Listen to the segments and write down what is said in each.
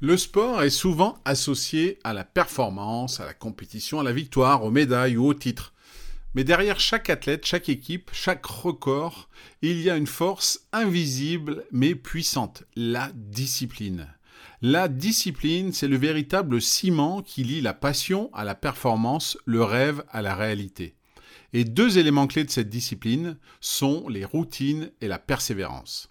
Le sport est souvent associé à la performance, à la compétition, à la victoire, aux médailles ou aux titres. Mais derrière chaque athlète, chaque équipe, chaque record, il y a une force invisible mais puissante, la discipline. La discipline, c'est le véritable ciment qui lie la passion à la performance, le rêve à la réalité. Et deux éléments clés de cette discipline sont les routines et la persévérance.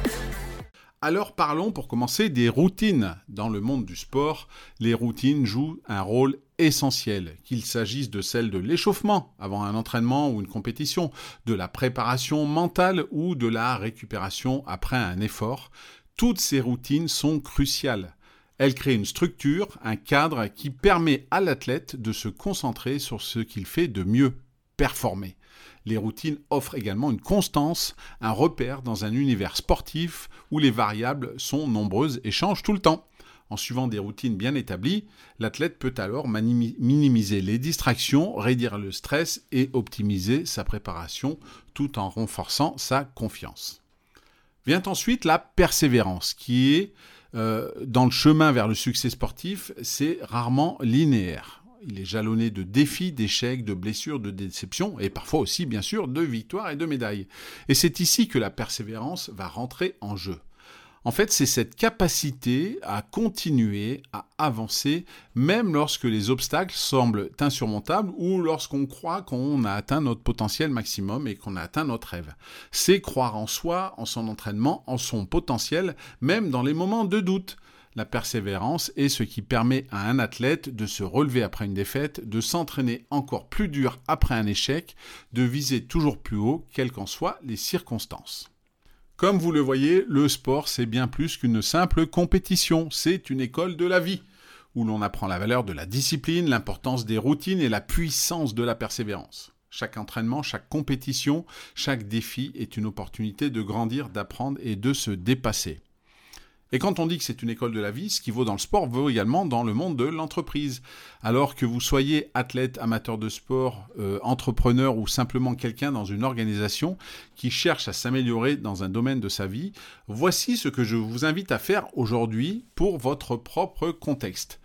Alors parlons pour commencer des routines. Dans le monde du sport, les routines jouent un rôle essentiel, qu'il s'agisse de celle de l'échauffement avant un entraînement ou une compétition, de la préparation mentale ou de la récupération après un effort. Toutes ces routines sont cruciales. Elles créent une structure, un cadre qui permet à l'athlète de se concentrer sur ce qu'il fait de mieux, performer. Les routines offrent également une constance, un repère dans un univers sportif où les variables sont nombreuses et changent tout le temps. En suivant des routines bien établies, l'athlète peut alors minimiser les distractions, réduire le stress et optimiser sa préparation tout en renforçant sa confiance. Vient ensuite la persévérance, qui est euh, dans le chemin vers le succès sportif, c'est rarement linéaire. Il est jalonné de défis, d'échecs, de blessures, de déceptions, et parfois aussi, bien sûr, de victoires et de médailles. Et c'est ici que la persévérance va rentrer en jeu. En fait, c'est cette capacité à continuer, à avancer, même lorsque les obstacles semblent insurmontables ou lorsqu'on croit qu'on a atteint notre potentiel maximum et qu'on a atteint notre rêve. C'est croire en soi, en son entraînement, en son potentiel, même dans les moments de doute. La persévérance est ce qui permet à un athlète de se relever après une défaite, de s'entraîner encore plus dur après un échec, de viser toujours plus haut, quelles qu'en soient les circonstances. Comme vous le voyez, le sport, c'est bien plus qu'une simple compétition, c'est une école de la vie, où l'on apprend la valeur de la discipline, l'importance des routines et la puissance de la persévérance. Chaque entraînement, chaque compétition, chaque défi est une opportunité de grandir, d'apprendre et de se dépasser. Et quand on dit que c'est une école de la vie, ce qui vaut dans le sport vaut également dans le monde de l'entreprise. Alors que vous soyez athlète, amateur de sport, euh, entrepreneur ou simplement quelqu'un dans une organisation qui cherche à s'améliorer dans un domaine de sa vie, voici ce que je vous invite à faire aujourd'hui pour votre propre contexte.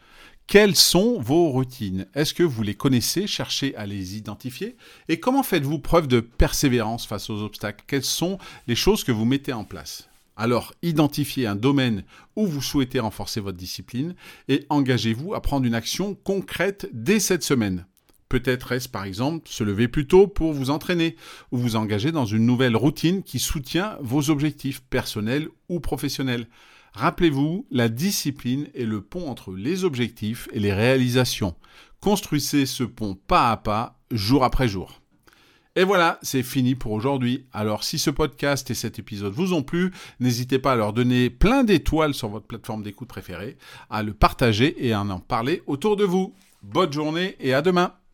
Quelles sont vos routines? Est-ce que vous les connaissez? Cherchez à les identifier. Et comment faites-vous preuve de persévérance face aux obstacles? Quelles sont les choses que vous mettez en place? Alors, identifiez un domaine où vous souhaitez renforcer votre discipline et engagez-vous à prendre une action concrète dès cette semaine. Peut-être est-ce par exemple se lever plus tôt pour vous entraîner ou vous engager dans une nouvelle routine qui soutient vos objectifs personnels ou professionnels. Rappelez-vous, la discipline est le pont entre les objectifs et les réalisations. Construisez ce pont pas à pas, jour après jour. Et voilà, c'est fini pour aujourd'hui. Alors si ce podcast et cet épisode vous ont plu, n'hésitez pas à leur donner plein d'étoiles sur votre plateforme d'écoute préférée, à le partager et à en parler autour de vous. Bonne journée et à demain